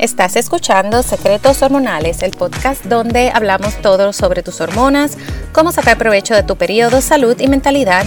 Estás escuchando Secretos Hormonales, el podcast donde hablamos todo sobre tus hormonas, cómo sacar provecho de tu periodo, salud y mentalidad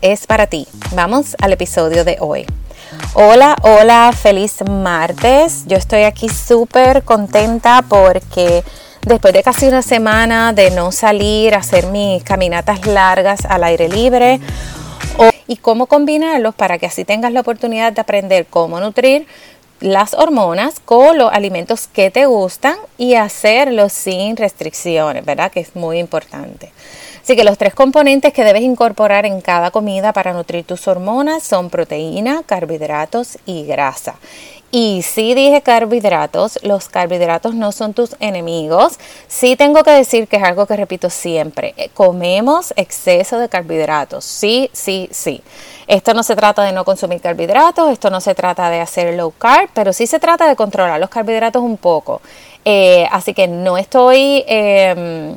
es para ti. Vamos al episodio de hoy. Hola, hola, feliz martes. Yo estoy aquí súper contenta porque después de casi una semana de no salir a hacer mis caminatas largas al aire libre y cómo combinarlos para que así tengas la oportunidad de aprender cómo nutrir las hormonas con los alimentos que te gustan y hacerlo sin restricciones, ¿verdad? Que es muy importante. Así que los tres componentes que debes incorporar en cada comida para nutrir tus hormonas son proteína, carbohidratos y grasa. Y si dije carbohidratos, los carbohidratos no son tus enemigos. Sí tengo que decir que es algo que repito siempre. Eh, comemos exceso de carbohidratos. Sí, sí, sí. Esto no se trata de no consumir carbohidratos, esto no se trata de hacer low carb, pero sí se trata de controlar los carbohidratos un poco. Eh, así que no estoy em,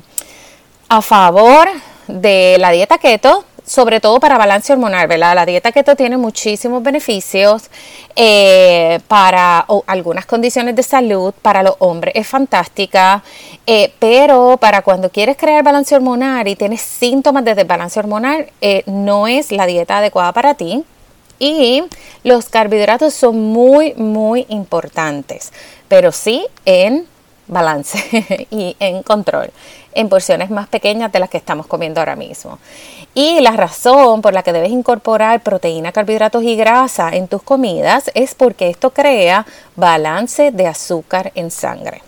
a favor de la dieta keto, sobre todo para balance hormonal, ¿verdad? La dieta keto tiene muchísimos beneficios eh, para algunas condiciones de salud, para los hombres es fantástica, eh, pero para cuando quieres crear balance hormonal y tienes síntomas de desbalance hormonal, eh, no es la dieta adecuada para ti. Y los carbohidratos son muy, muy importantes, pero sí en balance y en control en porciones más pequeñas de las que estamos comiendo ahora mismo. Y la razón por la que debes incorporar proteína, carbohidratos y grasa en tus comidas es porque esto crea balance de azúcar en sangre.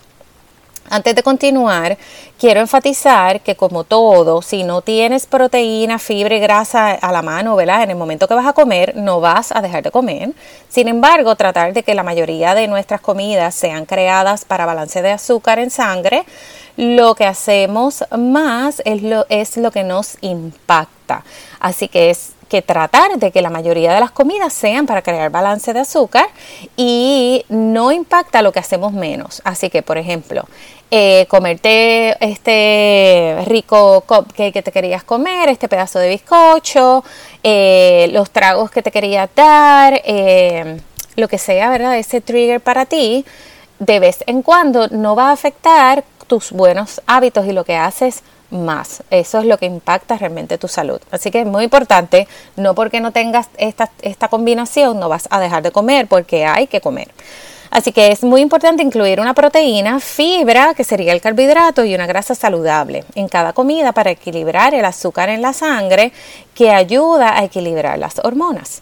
Antes de continuar, quiero enfatizar que como todo, si no tienes proteína, fibra y grasa a la mano, ¿verdad? En el momento que vas a comer, no vas a dejar de comer. Sin embargo, tratar de que la mayoría de nuestras comidas sean creadas para balance de azúcar en sangre, lo que hacemos más es lo, es lo que nos impacta. Así que es tratar de que la mayoría de las comidas sean para crear balance de azúcar y no impacta lo que hacemos menos. Así que, por ejemplo, eh, comerte este rico cupcake que te querías comer, este pedazo de bizcocho, eh, los tragos que te querías dar, eh, lo que sea, ¿verdad? Ese trigger para ti, de vez en cuando no va a afectar tus buenos hábitos y lo que haces más. Eso es lo que impacta realmente tu salud. Así que es muy importante, no porque no tengas esta, esta combinación, no vas a dejar de comer, porque hay que comer. Así que es muy importante incluir una proteína, fibra, que sería el carbohidrato, y una grasa saludable en cada comida para equilibrar el azúcar en la sangre, que ayuda a equilibrar las hormonas.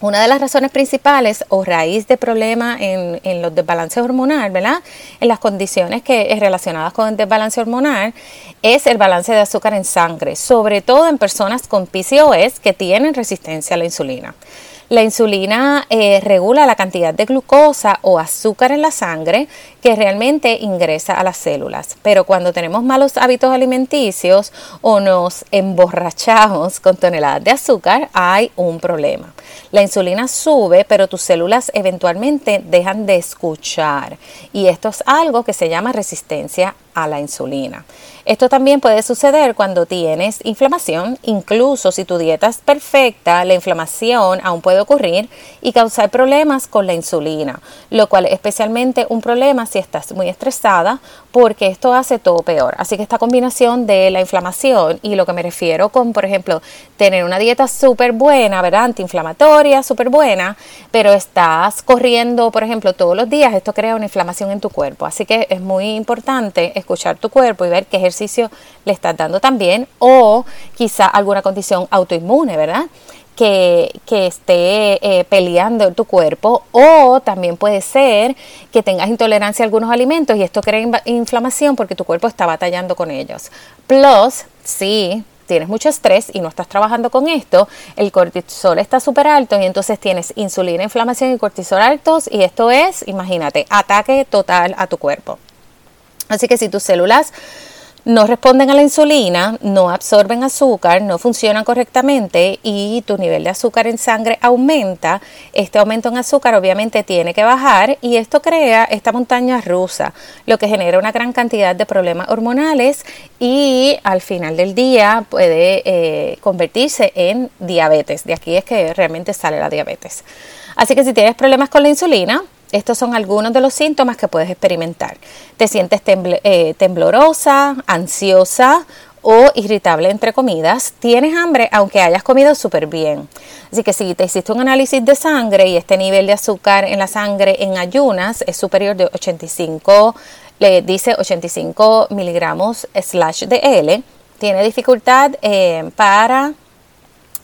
Una de las razones principales o raíz de problema en, en, los desbalances hormonal, ¿verdad? En las condiciones que es relacionadas con el desbalance hormonal es el balance de azúcar en sangre, sobre todo en personas con PCOS que tienen resistencia a la insulina. La insulina eh, regula la cantidad de glucosa o azúcar en la sangre que realmente ingresa a las células. Pero cuando tenemos malos hábitos alimenticios o nos emborrachamos con toneladas de azúcar, hay un problema. La insulina sube, pero tus células eventualmente dejan de escuchar. Y esto es algo que se llama resistencia a la insulina. Esto también puede suceder cuando tienes inflamación, incluso si tu dieta es perfecta, la inflamación aún puede ocurrir y causar problemas con la insulina, lo cual es especialmente un problema si estás muy estresada porque esto hace todo peor. Así que esta combinación de la inflamación y lo que me refiero con, por ejemplo, tener una dieta súper buena, ¿verdad? Antiinflamatoria, súper buena, pero estás corriendo, por ejemplo, todos los días, esto crea una inflamación en tu cuerpo. Así que es muy importante escuchar tu cuerpo y ver qué ejercicio le estás dando también o quizá alguna condición autoinmune, ¿verdad? Que, esté eh, peleando tu cuerpo o también puede ser que tengas intolerancia a algunos alimentos y esto crea inflamación porque tu cuerpo está batallando con ellos. Plus, sí, tienes mucho estrés y no estás trabajando con esto, el cortisol está súper alto y entonces tienes insulina, inflamación y cortisol altos y esto es, imagínate, ataque total a tu cuerpo. Así que si tus células no responden a la insulina, no absorben azúcar, no funcionan correctamente y tu nivel de azúcar en sangre aumenta, este aumento en azúcar obviamente tiene que bajar y esto crea esta montaña rusa, lo que genera una gran cantidad de problemas hormonales y al final del día puede eh, convertirse en diabetes. De aquí es que realmente sale la diabetes. Así que si tienes problemas con la insulina, estos son algunos de los síntomas que puedes experimentar. Te sientes eh, temblorosa, ansiosa o irritable entre comidas. Tienes hambre aunque hayas comido súper bien. Así que si te hiciste un análisis de sangre y este nivel de azúcar en la sangre en ayunas es superior de 85, le dice 85 miligramos slash de L, tiene dificultad eh, para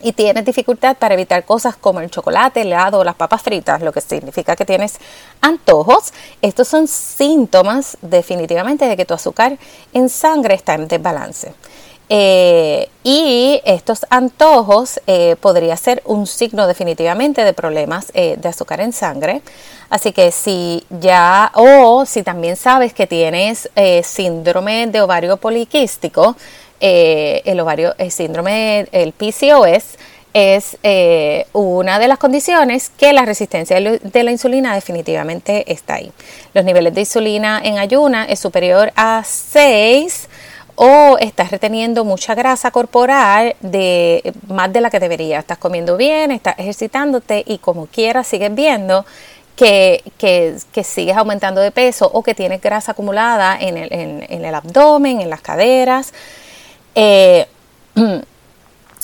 y tienes dificultad para evitar cosas como el chocolate, el helado o las papas fritas, lo que significa que tienes antojos, estos son síntomas definitivamente de que tu azúcar en sangre está en desbalance. Eh, y estos antojos eh, podría ser un signo definitivamente de problemas eh, de azúcar en sangre. Así que si ya, o si también sabes que tienes síndrome de ovario poliquístico, eh, el ovario, el síndrome, el PCOS, es eh, una de las condiciones que la resistencia de la insulina definitivamente está ahí. Los niveles de insulina en ayuna es superior a 6 o estás reteniendo mucha grasa corporal de más de la que debería. Estás comiendo bien, estás ejercitándote y como quieras sigues viendo que, que, sigues aumentando de peso o que tienes grasa acumulada en el, en el abdomen, en las caderas. Eh,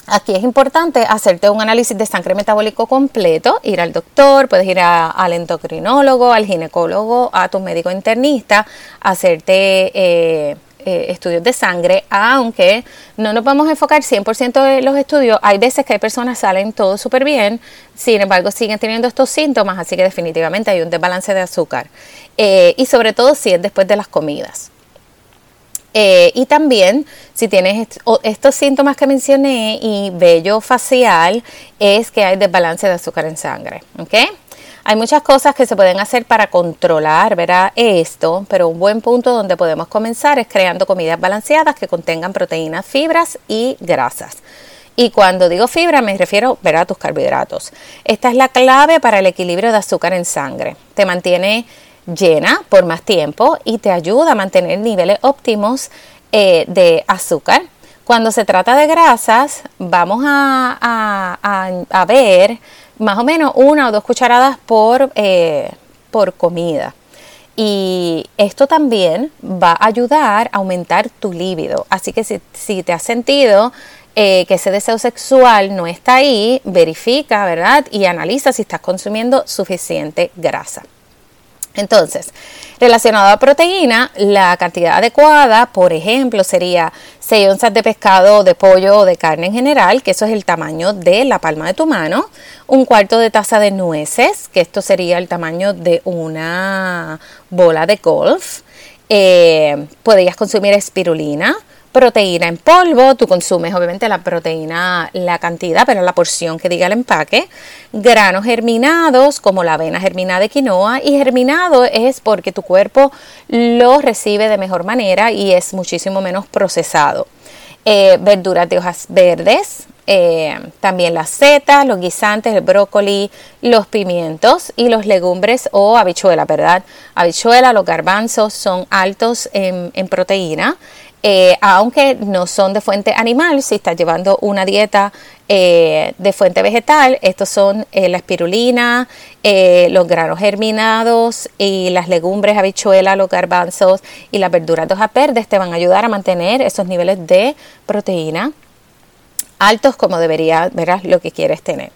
aquí es importante hacerte un análisis de sangre metabólico completo, ir al doctor, puedes ir al endocrinólogo, al ginecólogo, a tu médico internista, hacerte eh, eh, estudios de sangre, aunque no nos vamos a enfocar 100% en los estudios, hay veces que hay personas que salen todo súper bien, sin embargo siguen teniendo estos síntomas, así que definitivamente hay un desbalance de azúcar. y sobre todo si es después de las comidas. Eh, y también, si tienes estos síntomas que mencioné y vello facial, es que hay desbalance de azúcar en sangre. Hay muchas cosas que se pueden hacer para controlar ¿verdad? esto, pero un buen punto donde podemos comenzar es creando comidas balanceadas que contengan proteínas, fibras y grasas. Y cuando digo fibra me refiero a tus carbohidratos. Esta es la clave para el equilibrio de azúcar en sangre. Te mantiene llena por más tiempo y te ayuda a mantener niveles óptimos eh, de azúcar. Cuando se trata de grasas, vamos a, ver más o menos una o dos cucharadas por, eh, por comida. Y esto también va a ayudar a aumentar tu líbido. Así que si, te has sentido eh, que ese deseo sexual no está ahí, verifica, ¿verdad? Y analiza si estás consumiendo suficiente grasa. Entonces, relacionado a proteína, la cantidad adecuada, por ejemplo, sería 6 onzas de pescado, de pollo o de carne en general, que eso es el tamaño de la palma de tu mano, un cuarto de taza de nueces, que esto sería el tamaño de una bola de golf. Eh, podrías consumir espirulina, proteína en polvo, tú consumes obviamente la proteína, la cantidad, pero la porción que diga el empaque, granos germinados como la avena germinada de quinoa y germinado es porque tu cuerpo lo recibe de mejor manera y es muchísimo menos procesado. Eh, verduras de hojas verdes, eh, también las setas, los guisantes, el brócoli, los pimientos y los legumbres o habichuela, ¿verdad? Habichuela, los garbanzos son altos en, en proteína. Eh, aunque no son de fuente animal, si estás llevando una dieta eh, de fuente vegetal, estos son eh, la espirulina, los granos germinados y las legumbres, habichuelas, los garbanzos y las verduras hojas verdes te van a ayudar a mantener esos niveles de proteína altos como debería, verás lo que quieres tener.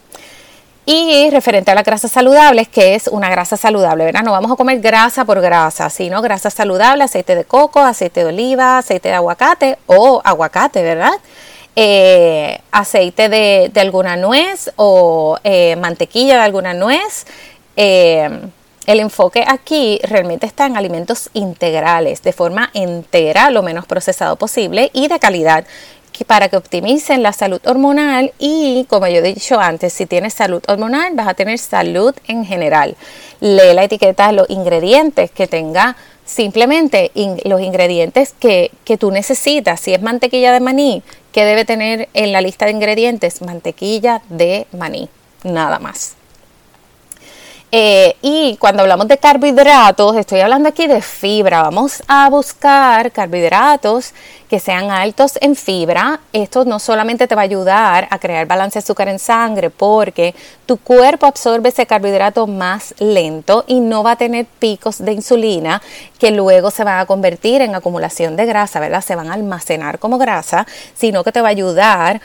Y referente a las grasas saludables, que es una grasa saludable, ¿verdad? No vamos a comer grasa por grasa, sino grasa saludable, aceite de coco, aceite de oliva, aceite de aguacate o aguacate, ¿verdad? Eh, aceite de, alguna nuez o eh, mantequilla de alguna nuez. Eh, el enfoque aquí realmente está en alimentos integrales, de forma entera, lo menos procesado posible y de calidad para que optimicen la salud hormonal y, como yo he dicho antes, si tienes salud hormonal, vas a tener salud en general. Lee la etiqueta los ingredientes que tenga simplemente los ingredientes que, que tú necesitas. Si es mantequilla de maní, ¿qué debe tener en la lista de ingredientes? Mantequilla de maní, nada más. Eh, y cuando hablamos de carbohidratos, estoy hablando aquí de fibra. Vamos a buscar carbohidratos que sean altos en fibra. Esto no solamente te va a ayudar a crear balance de azúcar en sangre, porque tu cuerpo absorbe ese carbohidrato más lento y no va a tener picos de insulina que luego se van a convertir en acumulación de grasa, ¿verdad? Se van a almacenar como grasa, sino que te va a ayudar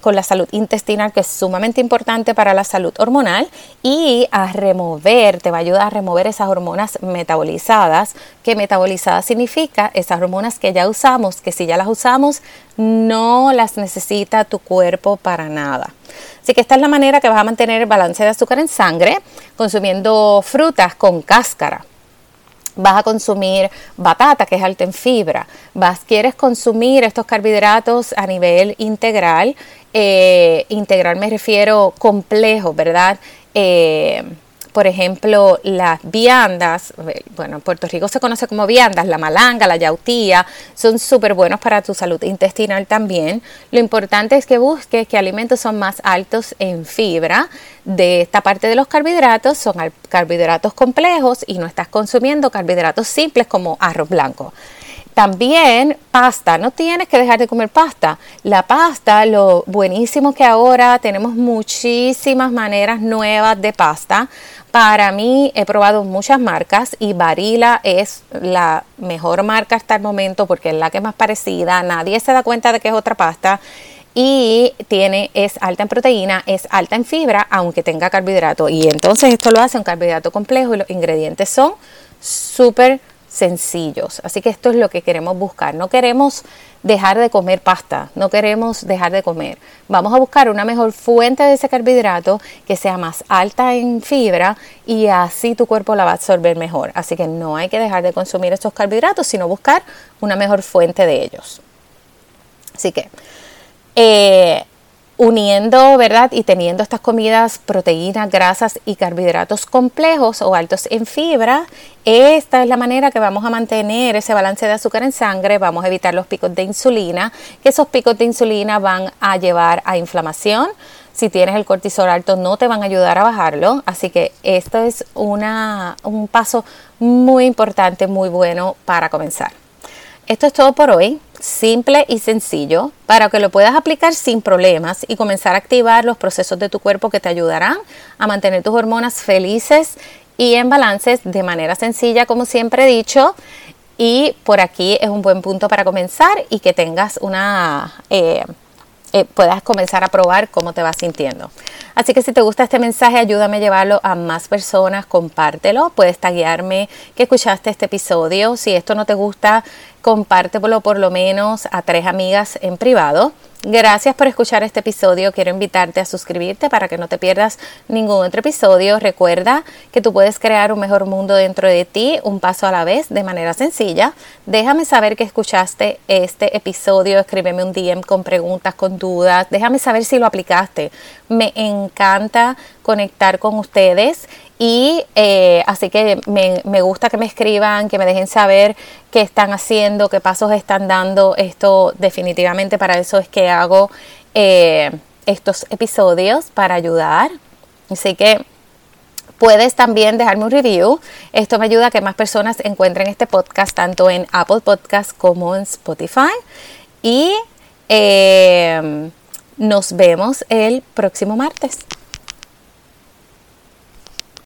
con la salud intestinal, que es sumamente importante para la salud hormonal, y a remover, te va a ayudar a remover esas hormonas metabolizadas, que metabolizadas significa esas hormonas que ya usamos, que si ya las usamos, no las necesita tu cuerpo para nada. Así que esta es la manera que vas a mantener el balance de azúcar en sangre, consumiendo frutas con cáscara vas a consumir batata, que es alta en fibra, vas, quieres consumir estos carbohidratos a nivel integral, eh, integral me refiero complejo, ¿verdad? Eh, por ejemplo, las viandas, bueno, en Puerto Rico se conoce como viandas, la malanga, la yautía, son súper buenos para tu salud intestinal también. Lo importante es que busques que alimentos son más altos en fibra. De esta parte de los carbohidratos son carbohidratos complejos y no estás consumiendo carbohidratos simples como arroz blanco. También pasta, no tienes que dejar de comer pasta. La pasta, lo buenísimo que ahora tenemos muchísimas maneras nuevas de pasta. Para mí he probado muchas marcas y Barilla es la mejor marca hasta el momento porque es la que es más parecida. Nadie se da cuenta de que es otra pasta y tiene es alta en proteína, es alta en fibra, aunque tenga carbohidrato. Y entonces esto lo hace un carbohidrato complejo y los ingredientes son súper sencillos. Así que esto es lo que queremos buscar. No queremos dejar de comer pasta, no queremos dejar de comer. Vamos a buscar una mejor fuente de ese carbohidrato que sea más alta en fibra y así tu cuerpo la va a absorber mejor. Así que no hay que dejar de consumir estos carbohidratos, sino buscar una mejor fuente de ellos. Así que eh, uniendo, ¿verdad? Y teniendo estas comidas, proteínas, grasas y carbohidratos complejos o altos en fibra, esta es la manera que vamos a mantener ese balance de azúcar en sangre, vamos a evitar los picos de insulina, que esos picos de insulina van a llevar a inflamación. Si tienes el cortisol alto no te van a ayudar a bajarlo, así que esto es una, un paso muy importante, muy bueno para comenzar. Esto es todo por hoy simple y sencillo para que lo puedas aplicar sin problemas y comenzar a activar los procesos de tu cuerpo que te ayudarán a mantener tus hormonas felices y en balances de manera sencilla, como siempre he dicho. Y por aquí es un buen punto para comenzar y que tengas una... Eh, eh, puedas comenzar a probar cómo te vas sintiendo. Así que si te gusta este mensaje, ayúdame a llevarlo a más personas, compártelo, puedes taguearme que escuchaste este episodio. Si esto no te gusta, compártelo por lo menos a tres amigas en privado. Gracias por escuchar este episodio. Quiero invitarte a suscribirte para que no te pierdas ningún otro episodio. Recuerda que tú puedes crear un mejor mundo dentro de ti, un paso a la vez, de manera sencilla. Déjame saber que escuchaste este episodio. Escríbeme un DM con preguntas, con dudas. Déjame saber si lo aplicaste. Me encanta conectar con ustedes y eh, así que me, me, gusta que me escriban, que me dejen saber qué están haciendo, qué pasos están dando. Esto definitivamente para eso es que hago eh, estos episodios para ayudar. Así que puedes también dejarme un review. Esto me ayuda a que más personas encuentren este podcast tanto en Apple Podcast como en Spotify. Y eh, nos vemos el próximo martes.